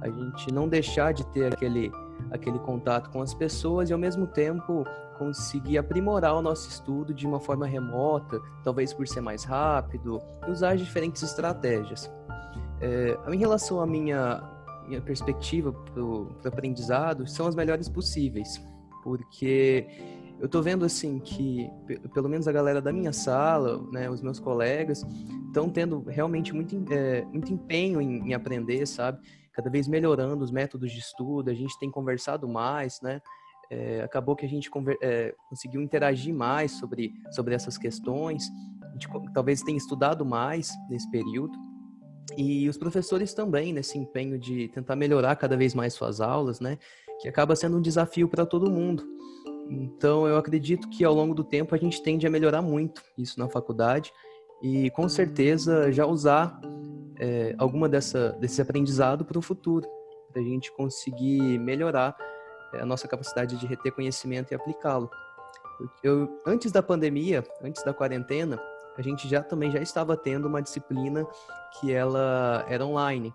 A gente não deixar de ter aquele, aquele contato com as pessoas e ao mesmo tempo conseguir aprimorar o nosso estudo de uma forma remota, talvez por ser mais rápido, e usar diferentes estratégias. É, em relação à minha, minha perspectiva para o aprendizado, são as melhores possíveis, porque eu estou vendo assim que pelo menos a galera da minha sala, né, os meus colegas, estão tendo realmente muito, é, muito empenho em, em, aprender, sabe? Cada vez melhorando os métodos de estudo, a gente tem conversado mais, né? É, acabou que a gente é, conseguiu interagir mais sobre, sobre essas questões, a gente talvez tenha estudado mais nesse período. E os professores também, nesse empenho de tentar melhorar cada vez mais suas aulas, né? Que acaba sendo um desafio para todo mundo. Então, eu acredito que ao longo do tempo a gente tende a melhorar muito isso na faculdade e com certeza já usar é, alguma dessa, desse aprendizado para o futuro, para a gente conseguir melhorar é, a nossa capacidade de reter conhecimento e aplicá-lo. Eu, antes da pandemia, antes da quarentena, a gente já também já estava tendo uma disciplina que ela era online.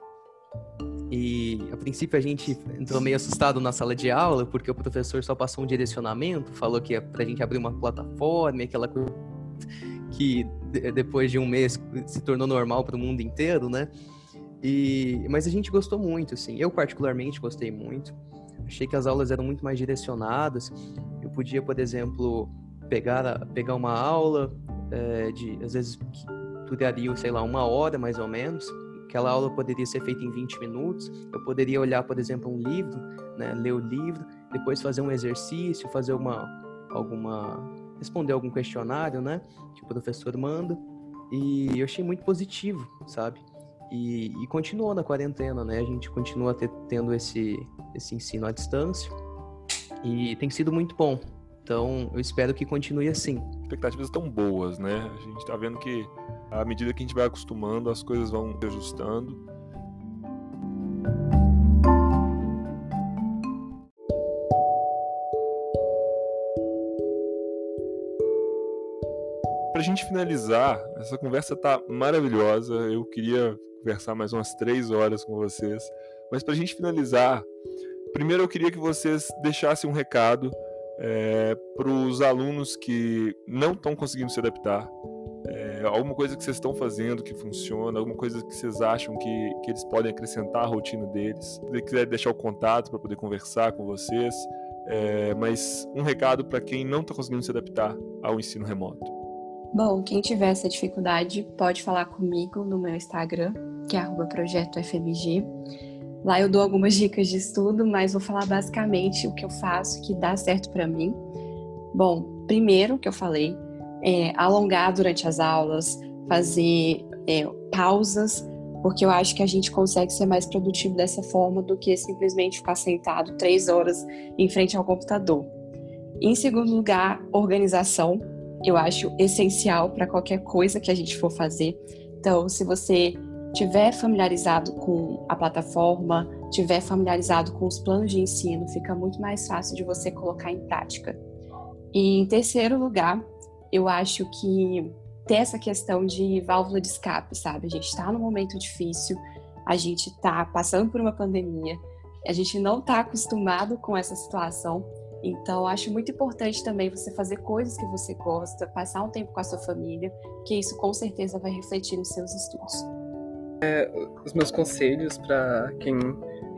E a princípio a gente entrou meio assustado na sala de aula, porque o professor só passou um direcionamento, falou que é pra gente abrir uma plataforma, aquela coisa que depois de um mês se tornou normal para o mundo inteiro, né? E, mas a gente gostou muito, assim. Eu particularmente gostei muito. Achei que as aulas eram muito mais direcionadas. Eu podia, por exemplo, pegar, pegar uma aula é, de, às vezes, que duraria, sei lá, uma hora mais ou menos. Aquela aula poderia ser feita em 20 minutos. Eu poderia olhar, por exemplo, um livro, né, ler o livro, depois fazer um exercício, fazer uma, alguma responder algum questionário, né, que o professor manda. E eu achei muito positivo, sabe? E, e continuou na quarentena, né? A gente continua ter, tendo esse, esse ensino à distância e tem sido muito bom. Então, eu espero que continue assim. Expectativas estão boas, né? A gente está vendo que à medida que a gente vai acostumando, as coisas vão se ajustando. Gente finalizar, essa conversa tá maravilhosa. Eu queria conversar mais umas três horas com vocês. Mas para a gente finalizar, primeiro eu queria que vocês deixassem um recado é, para os alunos que não estão conseguindo se adaptar, é, alguma coisa que vocês estão fazendo que funciona, alguma coisa que vocês acham que, que eles podem acrescentar à rotina deles. Se quiser deixar o contato para poder conversar com vocês, é, mas um recado para quem não está conseguindo se adaptar ao ensino remoto. Bom, quem tiver essa dificuldade pode falar comigo no meu Instagram, que é projetofmg. Lá eu dou algumas dicas de estudo, mas vou falar basicamente o que eu faço que dá certo para mim. Bom, primeiro que eu falei, é alongar durante as aulas, fazer é, pausas, porque eu acho que a gente consegue ser mais produtivo dessa forma do que simplesmente ficar sentado três horas em frente ao computador. Em segundo lugar, organização. Eu acho essencial para qualquer coisa que a gente for fazer. Então, se você tiver familiarizado com a plataforma, tiver familiarizado com os planos de ensino, fica muito mais fácil de você colocar em prática. E em terceiro lugar, eu acho que ter essa questão de válvula de escape, sabe? A gente está num momento difícil, a gente está passando por uma pandemia, a gente não está acostumado com essa situação. Então, acho muito importante também você fazer coisas que você gosta, passar um tempo com a sua família, que isso com certeza vai refletir nos seus estudos. É, os meus conselhos para quem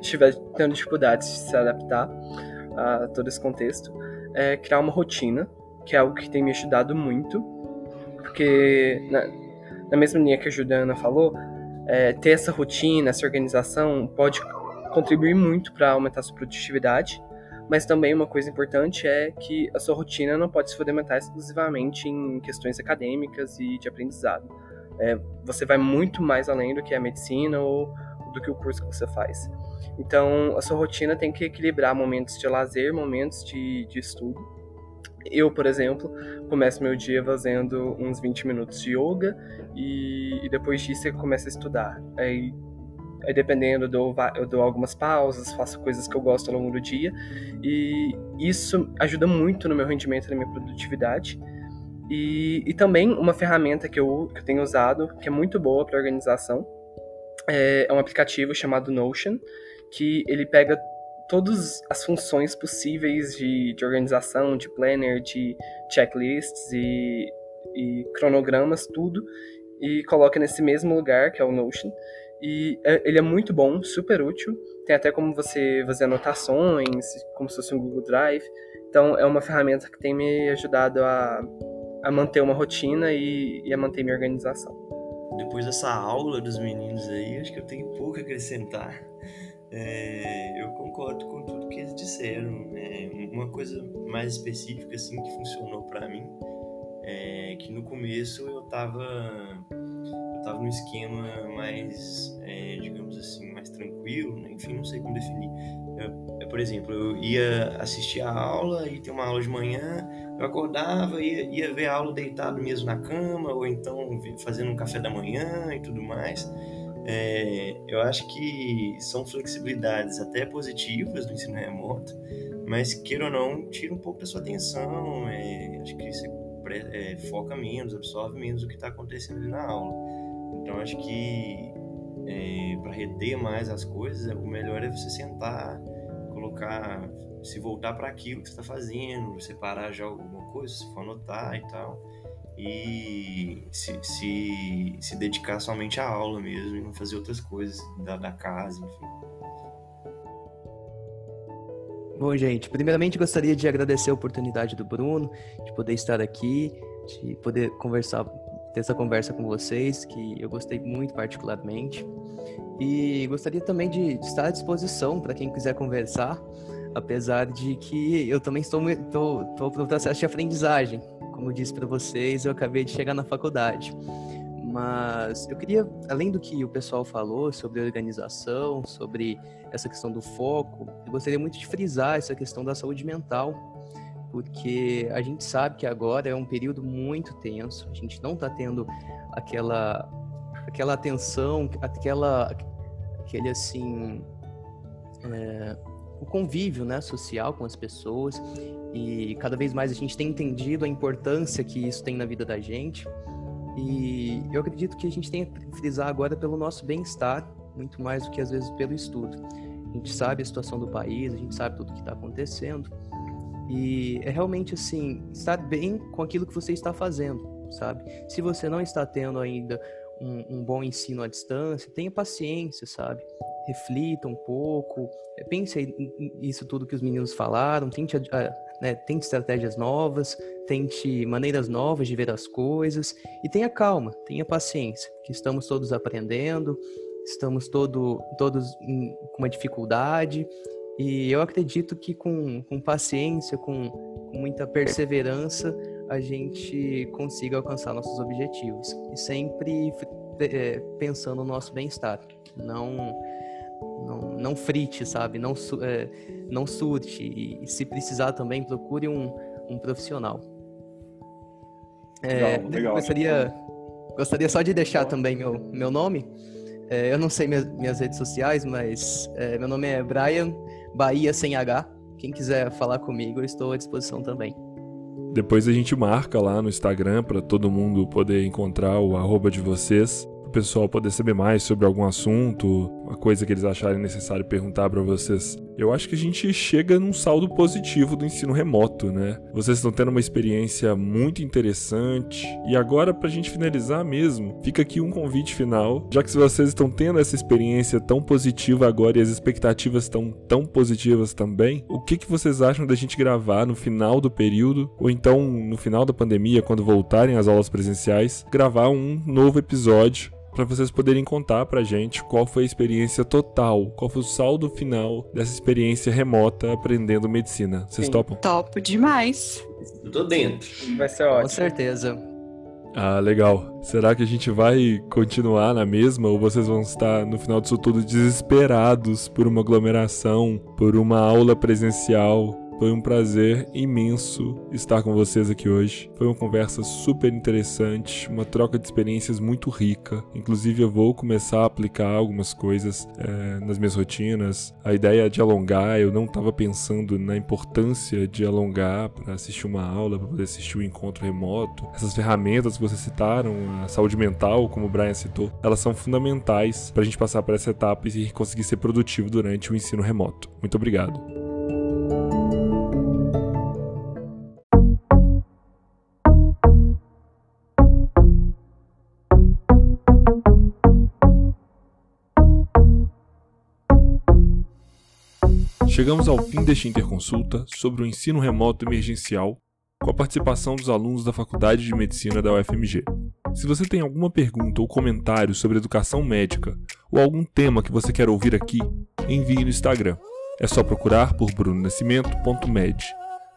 estiver tendo dificuldades de se adaptar a todo esse contexto é criar uma rotina, que é algo que tem me ajudado muito, porque na, na mesma linha que a Juliana falou, é, ter essa rotina, essa organização pode contribuir muito para aumentar a sua produtividade, mas também uma coisa importante é que a sua rotina não pode se fundamentar exclusivamente em questões acadêmicas e de aprendizado é, você vai muito mais além do que a medicina ou do que o curso que você faz. Então, a sua rotina tem que equilibrar momentos de lazer, momentos de, de estudo. Eu, por exemplo, começo meu dia fazendo uns 20 minutos de yoga e, e depois disso eu começo a estudar. Aí, Dependendo, eu dou, eu dou algumas pausas, faço coisas que eu gosto ao longo do dia. E isso ajuda muito no meu rendimento, na minha produtividade. E, e também uma ferramenta que eu, que eu tenho usado, que é muito boa para organização, é, é um aplicativo chamado Notion, que ele pega todas as funções possíveis de, de organização, de planner, de checklists e, e cronogramas, tudo, e coloca nesse mesmo lugar, que é o Notion. E é, ele é muito bom, super útil. Tem até como você fazer anotações, como se fosse um Google Drive. Então é uma ferramenta que tem me ajudado a, a manter uma rotina e, e a manter minha organização. Depois dessa aula dos meninos aí, acho que eu tenho pouco a acrescentar. É, eu concordo com tudo que eles disseram. É, uma coisa mais específica assim que funcionou para mim é que no começo eu tava eu tava num esquema mais, é, digamos assim, mais tranquilo, né? enfim, não sei como definir. Eu, eu, por exemplo, eu ia assistir a aula e ter uma aula de manhã, eu acordava e ia, ia ver a aula deitado mesmo na cama, ou então fazendo um café da manhã e tudo mais. É, eu acho que são flexibilidades até positivas do ensino remoto, mas queira ou não, tira um pouco da sua atenção. É, acho que você é, foca menos, absorve menos o que está acontecendo ali na aula. Então acho que é, para reter mais as coisas, o melhor é você sentar, colocar, se voltar para aquilo que você está fazendo, separar já alguma coisa, se for anotar e tal e se, se, se dedicar somente à aula mesmo e não fazer outras coisas da, da casa, enfim. Bom, gente, primeiramente gostaria de agradecer a oportunidade do Bruno, de poder estar aqui, de poder conversar, ter essa conversa com vocês, que eu gostei muito particularmente. E gostaria também de estar à disposição para quem quiser conversar, apesar de que eu também estou, estou, estou no processo de aprendizagem. Como eu disse para vocês, eu acabei de chegar na faculdade. Mas eu queria, além do que o pessoal falou sobre organização, sobre essa questão do foco, eu gostaria muito de frisar essa questão da saúde mental, porque a gente sabe que agora é um período muito tenso, a gente não está tendo aquela aquela atenção, aquela aquele assim é, o convívio né, social com as pessoas e cada vez mais a gente tem entendido a importância que isso tem na vida da gente. E eu acredito que a gente tem que frisar agora pelo nosso bem-estar, muito mais do que às vezes pelo estudo. A gente sabe a situação do país, a gente sabe tudo que está acontecendo. E é realmente assim, estar bem com aquilo que você está fazendo, sabe? Se você não está tendo ainda um, um bom ensino à distância, tenha paciência, sabe? Reflita um pouco, pense isso tudo que os meninos falaram, tente né? Tente estratégias novas, tente maneiras novas de ver as coisas e tenha calma, tenha paciência, que estamos todos aprendendo, estamos todo, todos com uma dificuldade e eu acredito que com, com paciência, com, com muita perseverança, a gente consiga alcançar nossos objetivos e sempre é, pensando no nosso bem-estar, não não, não frite, sabe? Não, é, não surte. E, e, se precisar também, procure um, um profissional. É, legal, legal. Gostaria, gostaria só de deixar também meu, meu nome. É, eu não sei minhas, minhas redes sociais, mas é, meu nome é Brian Bahia sem H. Quem quiser falar comigo, eu estou à disposição também. Depois a gente marca lá no Instagram para todo mundo poder encontrar o arroba de vocês pessoal poder saber mais sobre algum assunto, uma coisa que eles acharem necessário perguntar para vocês. Eu acho que a gente chega num saldo positivo do ensino remoto, né? Vocês estão tendo uma experiência muito interessante. E agora, pra gente finalizar mesmo, fica aqui um convite final. Já que vocês estão tendo essa experiência tão positiva agora e as expectativas estão tão positivas também, o que, que vocês acham da gente gravar no final do período, ou então no final da pandemia, quando voltarem as aulas presenciais, gravar um novo episódio para vocês poderem contar pra gente qual foi a experiência total, qual foi o saldo final dessa experiência remota aprendendo medicina. Vocês Sim. topam? Topo demais. Eu tô dentro. Vai ser ótimo. Com certeza. Ah, legal. Será que a gente vai continuar na mesma ou vocês vão estar no final disso tudo desesperados por uma aglomeração, por uma aula presencial? Foi um prazer imenso estar com vocês aqui hoje. Foi uma conversa super interessante, uma troca de experiências muito rica. Inclusive, eu vou começar a aplicar algumas coisas é, nas minhas rotinas. A ideia de alongar, eu não estava pensando na importância de alongar para assistir uma aula, para poder assistir um encontro remoto. Essas ferramentas que vocês citaram, a saúde mental, como o Brian citou, elas são fundamentais para a gente passar por essa etapa e conseguir ser produtivo durante o ensino remoto. Muito obrigado. Chegamos ao fim deste interconsulta sobre o ensino remoto emergencial com a participação dos alunos da Faculdade de Medicina da UFMG. Se você tem alguma pergunta ou comentário sobre educação médica ou algum tema que você quer ouvir aqui, envie no Instagram. É só procurar por brunonascimento.med.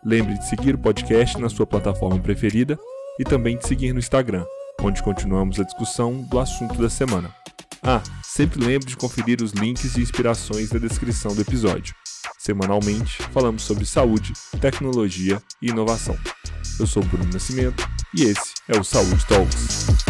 Lembre de seguir o podcast na sua plataforma preferida e também de seguir no Instagram, onde continuamos a discussão do assunto da semana. Ah, sempre lembre de conferir os links e inspirações na descrição do episódio. Semanalmente, falamos sobre saúde, tecnologia e inovação. Eu sou Bruno Nascimento e esse é o Saúde Talks.